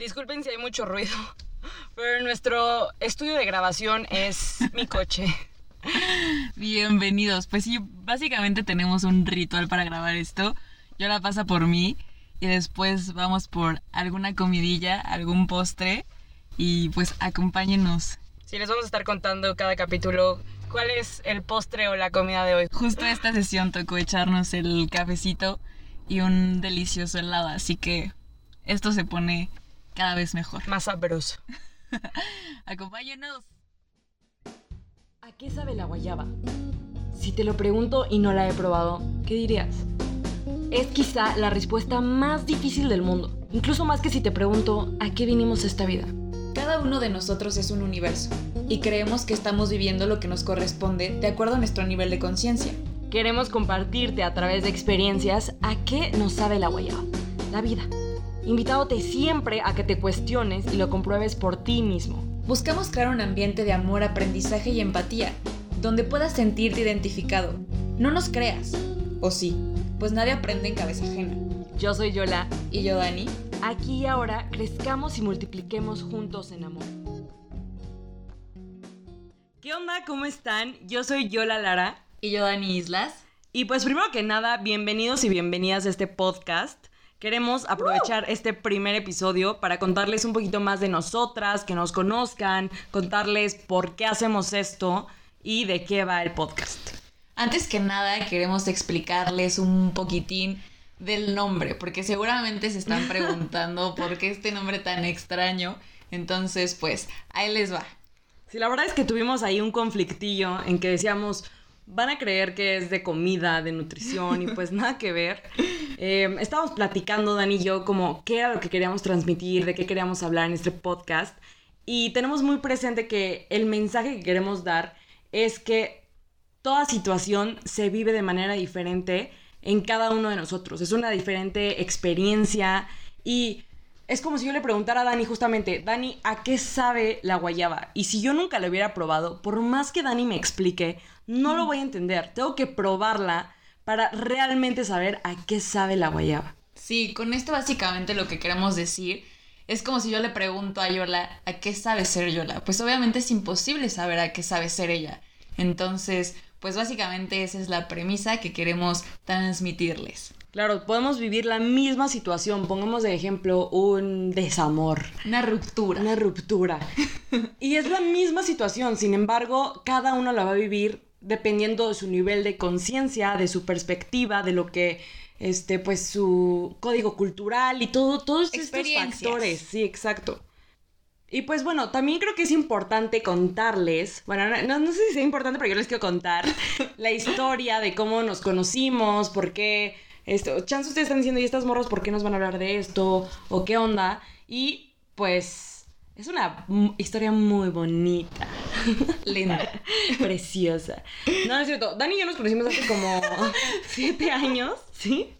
Disculpen si hay mucho ruido, pero nuestro estudio de grabación es mi coche. Bienvenidos. Pues sí, básicamente tenemos un ritual para grabar esto. Yo la pasa por mí y después vamos por alguna comidilla, algún postre y pues acompáñenos. Sí, les vamos a estar contando cada capítulo cuál es el postre o la comida de hoy. Justo esta sesión tocó echarnos el cafecito y un delicioso helado, así que esto se pone cada vez mejor. Más sabroso. Acompáñenos. ¿A qué sabe la guayaba? Si te lo pregunto y no la he probado, ¿qué dirías? Es quizá la respuesta más difícil del mundo, incluso más que si te pregunto ¿a qué vinimos esta vida? Cada uno de nosotros es un universo y creemos que estamos viviendo lo que nos corresponde de acuerdo a nuestro nivel de conciencia. Queremos compartirte a través de experiencias a qué nos sabe la guayaba, la vida. Invitándote siempre a que te cuestiones y lo compruebes por ti mismo. Buscamos crear un ambiente de amor, aprendizaje y empatía, donde puedas sentirte identificado. No nos creas. O sí, pues nadie aprende en cabeza ajena. Yo soy Yola. Y yo, Dani. Aquí y ahora crezcamos y multipliquemos juntos en amor. ¿Qué onda? ¿Cómo están? Yo soy Yola Lara. Y yo, Dani Islas. Y pues primero que nada, bienvenidos y bienvenidas a este podcast. Queremos aprovechar este primer episodio para contarles un poquito más de nosotras, que nos conozcan, contarles por qué hacemos esto y de qué va el podcast. Antes que nada, queremos explicarles un poquitín del nombre, porque seguramente se están preguntando por qué este nombre tan extraño. Entonces, pues, ahí les va. Sí, la verdad es que tuvimos ahí un conflictillo en que decíamos, van a creer que es de comida, de nutrición y pues nada que ver. Eh, estábamos platicando, Dani y yo, como qué era lo que queríamos transmitir, de qué queríamos hablar en este podcast. Y tenemos muy presente que el mensaje que queremos dar es que toda situación se vive de manera diferente en cada uno de nosotros. Es una diferente experiencia y es como si yo le preguntara a Dani justamente, Dani, ¿a qué sabe la guayaba? Y si yo nunca la hubiera probado, por más que Dani me explique, no lo voy a entender. Tengo que probarla para realmente saber a qué sabe la guayaba. Sí, con esto básicamente lo que queremos decir es como si yo le pregunto a Yola, ¿a qué sabe ser Yola? Pues obviamente es imposible saber a qué sabe ser ella. Entonces, pues básicamente esa es la premisa que queremos transmitirles. Claro, podemos vivir la misma situación. Pongamos de ejemplo un desamor. Una ruptura. Una ruptura. y es la misma situación. Sin embargo, cada uno la va a vivir dependiendo de su nivel de conciencia, de su perspectiva, de lo que, este, pues su código cultural y todo, todos estos factores. Sí, exacto. Y pues bueno, también creo que es importante contarles, bueno, no, no sé si es importante, pero yo les quiero contar la historia de cómo nos conocimos, por qué esto, chance ustedes están diciendo, ¿y estas morros por qué nos van a hablar de esto? ¿O qué onda? Y pues es una historia muy bonita. Linda. Preciosa. No, no es cierto. Dani y yo nos conocimos hace como siete años, ¿sí?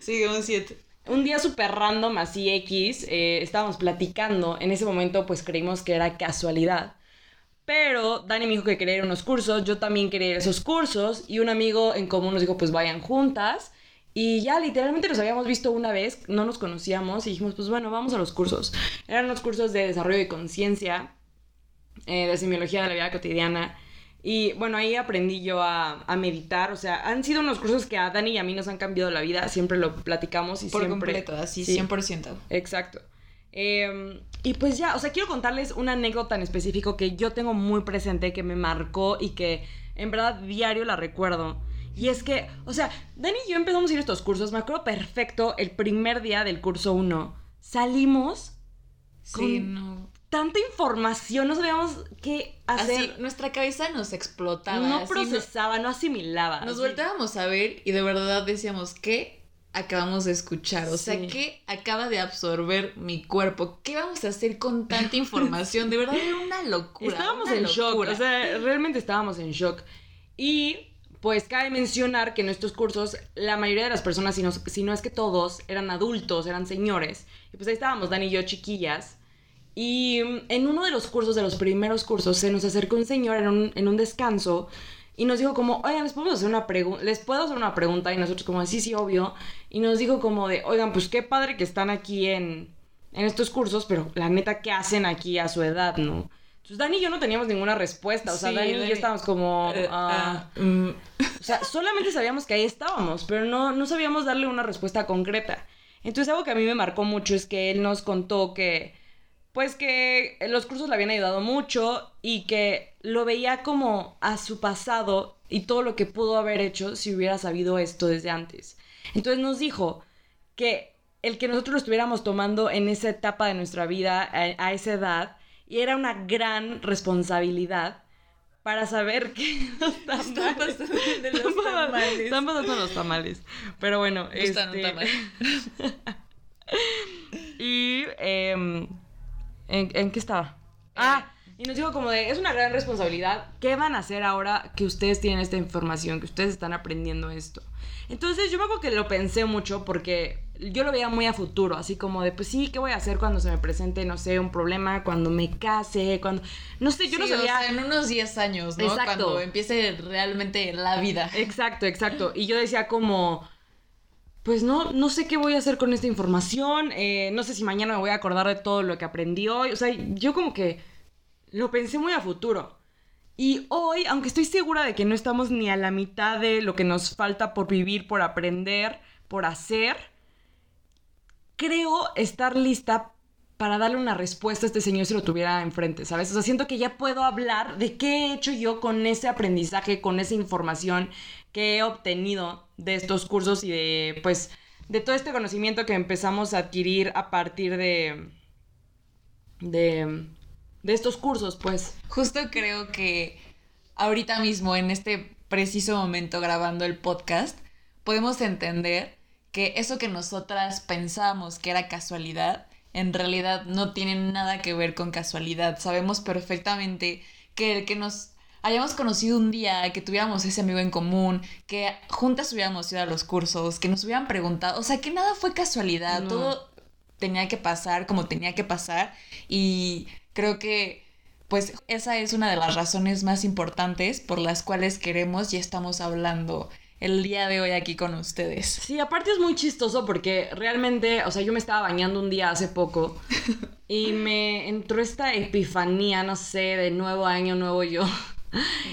Sí, como siete. Un día súper random, así X, eh, estábamos platicando. En ese momento, pues creímos que era casualidad. Pero Dani me dijo que quería ir a unos cursos, yo también quería ir a esos cursos. Y un amigo en común nos dijo, pues vayan juntas. Y ya literalmente nos habíamos visto una vez, no nos conocíamos y dijimos, pues bueno, vamos a los cursos. Eran unos cursos de desarrollo de conciencia, eh, de semiología de la vida cotidiana. Y bueno, ahí aprendí yo a, a, meditar. O sea, han sido unos cursos que a Dani y a mí nos han cambiado la vida. Siempre lo platicamos y Por siempre... completo, así, sí, 100%. Exacto. Eh, y pues ya, o sea, quiero contarles una anécdota en específico que yo tengo muy presente, que me marcó y que en verdad diario la recuerdo. Y es que, o sea, Dani y yo empezamos a ir a estos cursos. Me acuerdo perfecto el primer día del curso 1. Salimos sí, no. tanta información, no sabíamos qué hacer. Así, nuestra cabeza nos explotaba. No procesaba, no, no asimilaba. Nos así. volteábamos a ver y de verdad decíamos, ¿qué acabamos de escuchar? O sea, ¿qué acaba de absorber mi cuerpo? ¿Qué vamos a hacer con tanta información? De verdad era una locura. Estábamos una en locura. shock, o sea, realmente estábamos en shock. Y pues cabe mencionar que en estos cursos la mayoría de las personas, si no, si no, es que todos, eran adultos, eran señores. Y pues ahí estábamos, Dani y yo, chiquillas. Y en uno de los cursos, de los primeros cursos, se nos acercó un señor en un, en un descanso y nos dijo como, oigan, ¿les, podemos hacer una ¿les puedo hacer una pregunta? Y nosotros como, sí, sí, obvio. Y nos dijo como de, oigan, pues qué padre que están aquí en, en estos cursos, pero la neta, ¿qué hacen aquí a su edad, no? Entonces Dani y yo no teníamos ninguna respuesta, o sea, Sí, Dani y yo estábamos como... Eh, ah, ah, mm, o sea, solamente sabíamos que ahí estábamos, pero no, no sabíamos darle una respuesta concreta. Entonces algo que a mí me marcó mucho es que él nos contó que, pues que los cursos le habían ayudado mucho y que lo veía como a su pasado y todo lo que pudo haber hecho si hubiera sabido esto desde antes. Entonces nos dijo que el que nosotros lo estuviéramos tomando en esa etapa de nuestra vida, a, a esa edad, y era una gran responsabilidad para saber que los Están tamales- pasando los están pasando- tamales. Están pasando los tamales. Pero bueno, Gustan un tamal. y ¿en, en qué estaba? Ah, y nos dijo como de, es una gran responsabilidad. ¿Qué van a hacer ahora que ustedes tienen esta información, que ustedes están aprendiendo esto? Entonces yo me acuerdo que lo pensé mucho porque yo lo veía muy a futuro, así como de, pues sí, ¿qué voy a hacer cuando se me presente, no sé, un problema, cuando me case, cuando... No sé, yo no Sí, o sabía... sea, en unos 10 años, ¿no? Exacto. Cuando empiece realmente la vida. Exacto, exacto. Y yo decía como, pues no, no sé qué voy a hacer con esta información, eh, no sé si mañana me voy a acordar de todo lo que aprendí hoy. O sea, yo como que lo pensé muy a futuro. Y hoy, aunque estoy segura de que no estamos ni a la mitad de lo que nos falta por vivir, por aprender, por hacer, creo estar lista para darle una respuesta a este señor si lo tuviera enfrente, ¿sabes? O sea, siento que ya puedo hablar de qué he hecho yo con ese aprendizaje, con esa información que he obtenido de estos cursos y de, pues, de todo este conocimiento que empezamos a adquirir a partir de, de, de estos cursos, pues. Justo creo que ahorita mismo, en este preciso momento grabando el podcast, podemos entender que eso que nosotras pensábamos que era casualidad, en realidad no tiene nada que ver con casualidad. Sabemos perfectamente que el que nos hayamos conocido un día, que tuviéramos ese amigo en común, que juntas hubiéramos ido a los cursos, que nos hubieran preguntado, o sea, que nada fue casualidad, No. todo tenía que pasar como tenía que pasar y creo que pues esa es una de las razones más importantes por las cuales queremos y estamos hablando el día de hoy aquí con ustedes. Sí, aparte es muy chistoso porque realmente, o sea, yo me estaba bañando un día hace poco y me entró esta epifanía, no sé, de nuevo año, nuevo yo.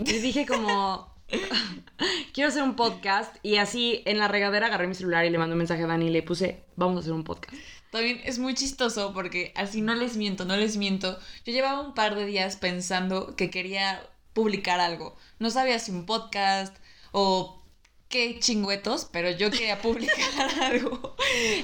Y dije como, quiero hacer un podcast y así en la regadera agarré mi celular y le mandé un mensaje a Dani y le puse, vamos a hacer un podcast. También es muy chistoso porque así no les miento, no les miento. Yo llevaba un par de días pensando que quería publicar algo. No sabía si un podcast o qué chingüetos, pero yo quería publicar algo.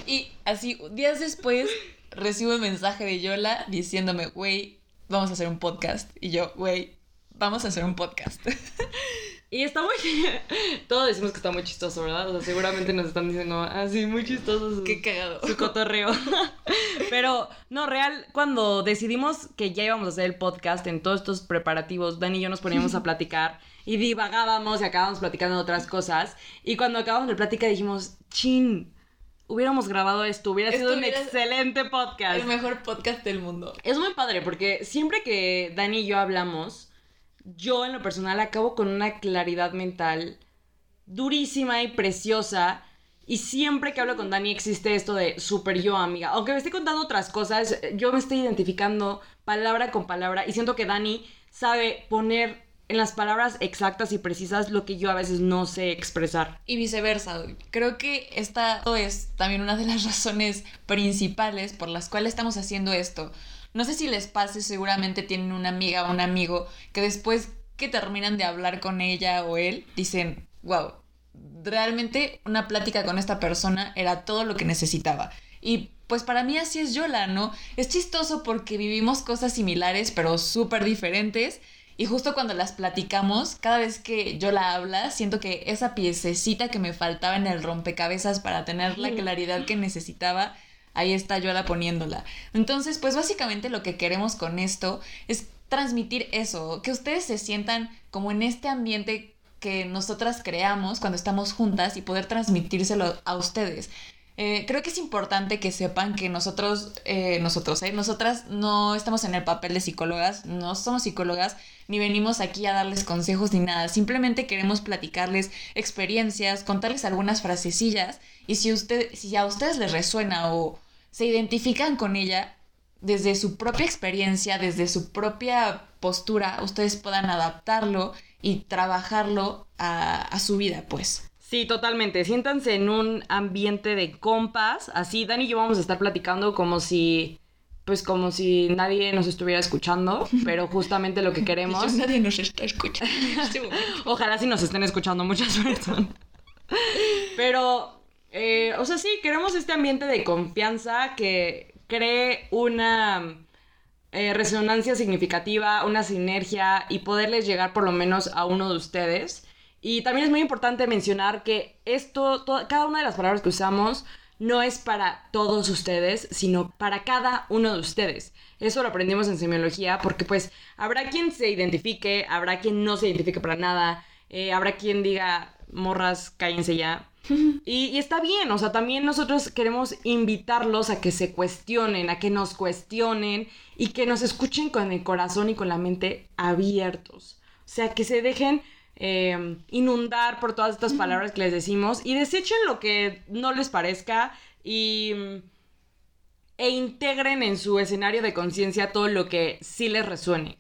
Y así, días después, recibo un mensaje de Yola diciéndome, güey, vamos a hacer un podcast. Y yo, güey, vamos a hacer un podcast. Y está muy... Todos decimos que está muy chistoso, ¿verdad? O sea, seguramente nos están diciendo, ah, sí, muy chistoso. su- qué cagado. su cotorreo. Pero, no, real, cuando decidimos que ya íbamos a hacer el podcast en todos estos preparativos, Dani y yo nos poníamos a platicar y divagábamos y acabábamos platicando de otras cosas. Y cuando acabamos de plática dijimos, chin, hubiéramos grabado esto, hubiera Esto sido un excelente podcast. El mejor podcast del mundo. Es muy padre porque siempre que Dani y yo hablamos, yo en lo personal acabo con una claridad mental durísima y preciosa. Y siempre que hablo con Dani existe esto de super yo, amiga. Aunque me esté contando otras cosas, yo me estoy identificando palabra con palabra y siento que Dani sabe poner en las palabras exactas y precisas lo que yo a veces no sé expresar. Y viceversa. Creo que esta es también una de las razones principales por las cuales estamos haciendo esto. No sé si les pase, seguramente tienen una amiga o un amigo que después que terminan de hablar con ella o él, dicen, wow, realmente una plática con esta persona era todo lo que necesitaba. Y pues para mí así es Yola, ¿no? Es chistoso porque vivimos cosas similares pero súper diferentes. Y justo cuando las platicamos, cada vez que yo la habla, siento que esa piececita que me faltaba en el rompecabezas para tener la claridad que necesitaba, ahí está Yola poniéndola. Entonces, pues básicamente lo que queremos con esto es transmitir eso, que ustedes se sientan como en este ambiente que nosotras creamos cuando estamos juntas y poder transmitírselo a ustedes. Eh, creo que es importante que sepan que nosotros, eh, nosotros, eh, nosotras no estamos en el papel de psicólogas, no somos psicólogas, ni venimos aquí a darles consejos ni nada. Simplemente queremos platicarles experiencias, contarles algunas frasecillas y si, usted, si a ustedes les resuena o se identifican con ella, desde su propia experiencia, desde su propia postura, ustedes puedan adaptarlo y trabajarlo a, a su vida, pues. Sí, totalmente. Siéntanse en un ambiente de compas. Así, Dani y yo vamos a estar platicando como si, pues como si nadie nos estuviera escuchando, pero justamente lo que queremos. nadie nos está escuchando en este. Ojalá sí nos estén escuchando muchas personas. Pero, eh, o sea, sí, queremos este ambiente de confianza que cree una eh, resonancia significativa, una sinergia y poderles llegar por lo menos a uno de ustedes. Y también es muy importante mencionar que esto, to- cada una de las palabras que usamos no es para todos ustedes, sino para cada uno de ustedes. Eso lo aprendimos en semiología porque pues habrá quien se identifique, habrá quien no se identifique para nada, eh, habrá quien diga, morras, cállense ya. Y, y está bien, o sea, también nosotros queremos invitarlos a que se cuestionen, a que nos cuestionen y que nos escuchen con el corazón y con la mente abiertos. O sea, que se dejen eh, inundar por todas estas palabras que les decimos y desechen lo que no les parezca y e integren en su escenario de conciencia todo lo que sí les resuene.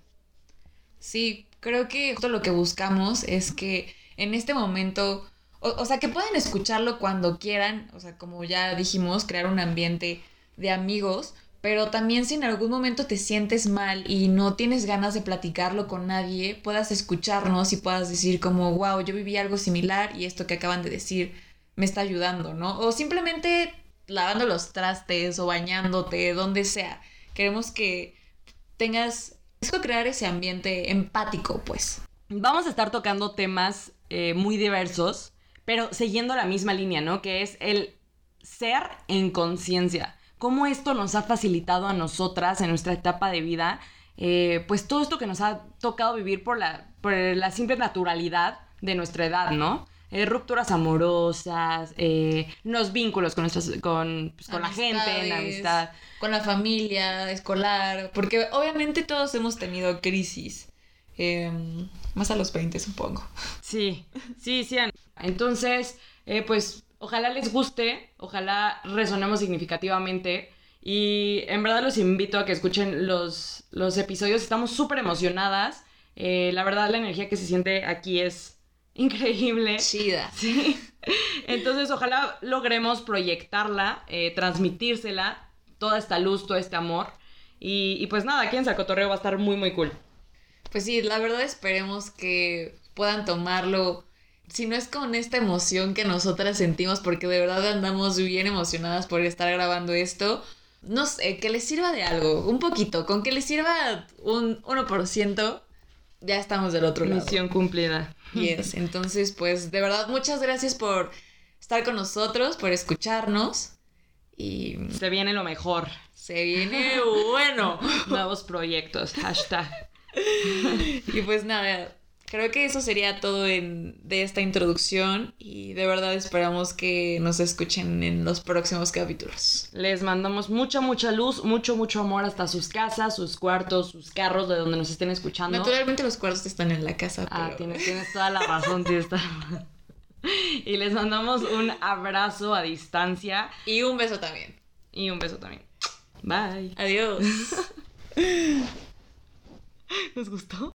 Sí, creo que justo lo que buscamos es que en este momento, o, o sea, que puedan escucharlo cuando quieran, o sea, como ya dijimos, crear un ambiente de amigos, pero también si en algún momento te sientes mal y no tienes ganas de platicarlo con nadie, puedas escucharnos y puedas decir como, wow, yo viví algo similar y esto que acaban de decir me está ayudando, ¿no? O simplemente lavando los trastes o bañándote, donde sea. Queremos que tengas, es crear ese ambiente empático, pues. Vamos a estar tocando temas eh, muy diversos, pero siguiendo la misma línea, ¿no? Que es el ser en conciencia. Cómo esto nos ha facilitado a nosotras en nuestra etapa de vida, eh, pues todo esto que nos ha tocado vivir por la, por la simple naturalidad de nuestra edad, ¿no? Eh, rupturas amorosas, eh, los vínculos con, nuestras, con, pues, con la gente, en la amistad. Con la familia, escolar, porque obviamente todos hemos tenido crisis. eh, más a los 20, supongo. Sí, sí, sí. Entonces, eh, pues ojalá les guste, ojalá resonemos significativamente. Y en verdad los invito a que escuchen los, los episodios. Estamos súper emocionadas. Eh, la verdad, la energía que se siente aquí es increíble. Chida. Sí. Entonces, ojalá logremos proyectarla, eh, transmitírsela, toda esta luz, todo este amor. Y, y pues nada, aquí en Sacotorreo va a estar muy, muy cool. Pues sí, la verdad esperemos que puedan tomarlo. Si no es con esta emoción que nosotras sentimos, porque de verdad andamos bien emocionadas por estar grabando esto. No sé, que les sirva de algo, un poquito. Con que les sirva un 1%, ya estamos del otro lado. Misión cumplida. Yes. Entonces, pues de verdad, muchas gracias por estar con nosotros, por escucharnos. Y Se viene lo mejor. se viene bueno. Nuevos proyectos. Hashtag. Y pues nada, creo que eso sería todo en, de esta introducción. Y de verdad esperamos que nos escuchen en los próximos capítulos. Les mandamos mucha, mucha luz, mucho, mucho amor hasta sus casas, sus cuartos, sus carros, de donde nos estén escuchando. Naturalmente los cuartos están en la casa, Ah, tienes, tienes toda la razón, tienes toda la razón. Y les mandamos un abrazo a distancia Y un beso también. y un beso también. Bye. Adiós. ¿Nos gustó?